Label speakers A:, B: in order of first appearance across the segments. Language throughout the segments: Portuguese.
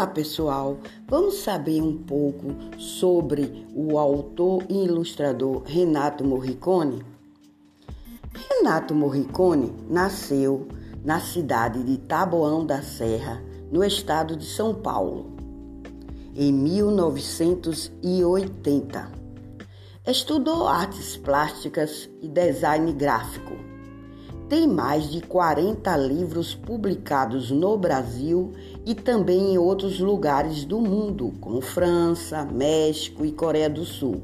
A: Olá pessoal, vamos saber um pouco sobre o autor e ilustrador Renato Morricone? Renato Morricone nasceu na cidade de Taboão da Serra, no estado de São Paulo, em 1980. Estudou artes plásticas e design gráfico. Tem mais de 40 livros publicados no Brasil e também em outros lugares do mundo, como França, México e Coreia do Sul.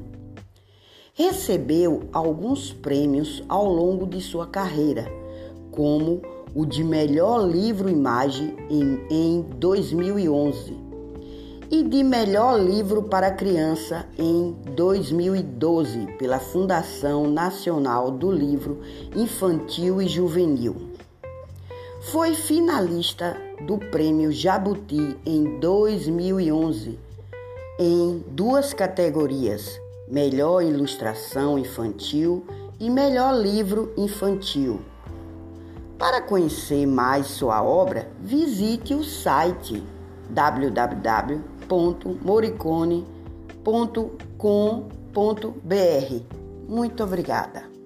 A: Recebeu alguns prêmios ao longo de sua carreira, como o de melhor livro-imagem em, em 2011 e de melhor livro para criança em 2012 pela Fundação Nacional do Livro Infantil e Juvenil. Foi finalista do Prêmio Jabuti em 2011 em duas categorias: Melhor Ilustração Infantil e Melhor Livro Infantil. Para conhecer mais sua obra, visite o site www.moricone.com.br. Muito obrigada.